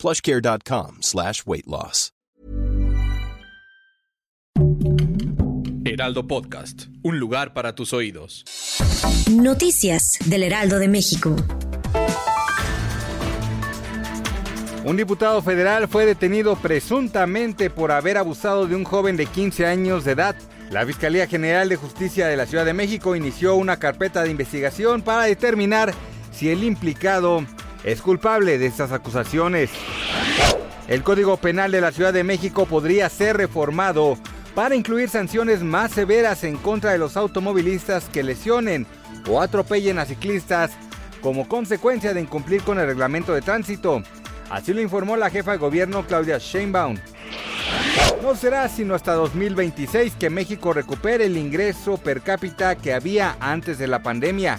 plushcare.com slash weight loss. Heraldo Podcast, un lugar para tus oídos. Noticias del Heraldo de México. Un diputado federal fue detenido presuntamente por haber abusado de un joven de 15 años de edad. La Fiscalía General de Justicia de la Ciudad de México inició una carpeta de investigación para determinar si el implicado es culpable de estas acusaciones. El Código Penal de la Ciudad de México podría ser reformado para incluir sanciones más severas en contra de los automovilistas que lesionen o atropellen a ciclistas como consecuencia de incumplir con el reglamento de tránsito. Así lo informó la jefa de gobierno Claudia Sheinbaum. No será sino hasta 2026 que México recupere el ingreso per cápita que había antes de la pandemia.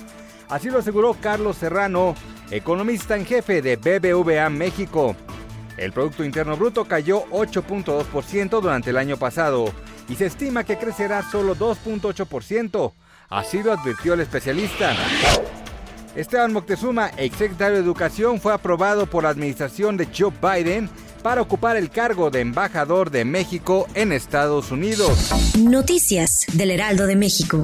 Así lo aseguró Carlos Serrano, economista en jefe de BBVA México. El Producto Interno Bruto cayó 8.2% durante el año pasado y se estima que crecerá solo 2.8%. Así lo advirtió el especialista. Esteban Moctezuma, exsecretario de Educación, fue aprobado por la administración de Joe Biden para ocupar el cargo de embajador de México en Estados Unidos. Noticias del Heraldo de México.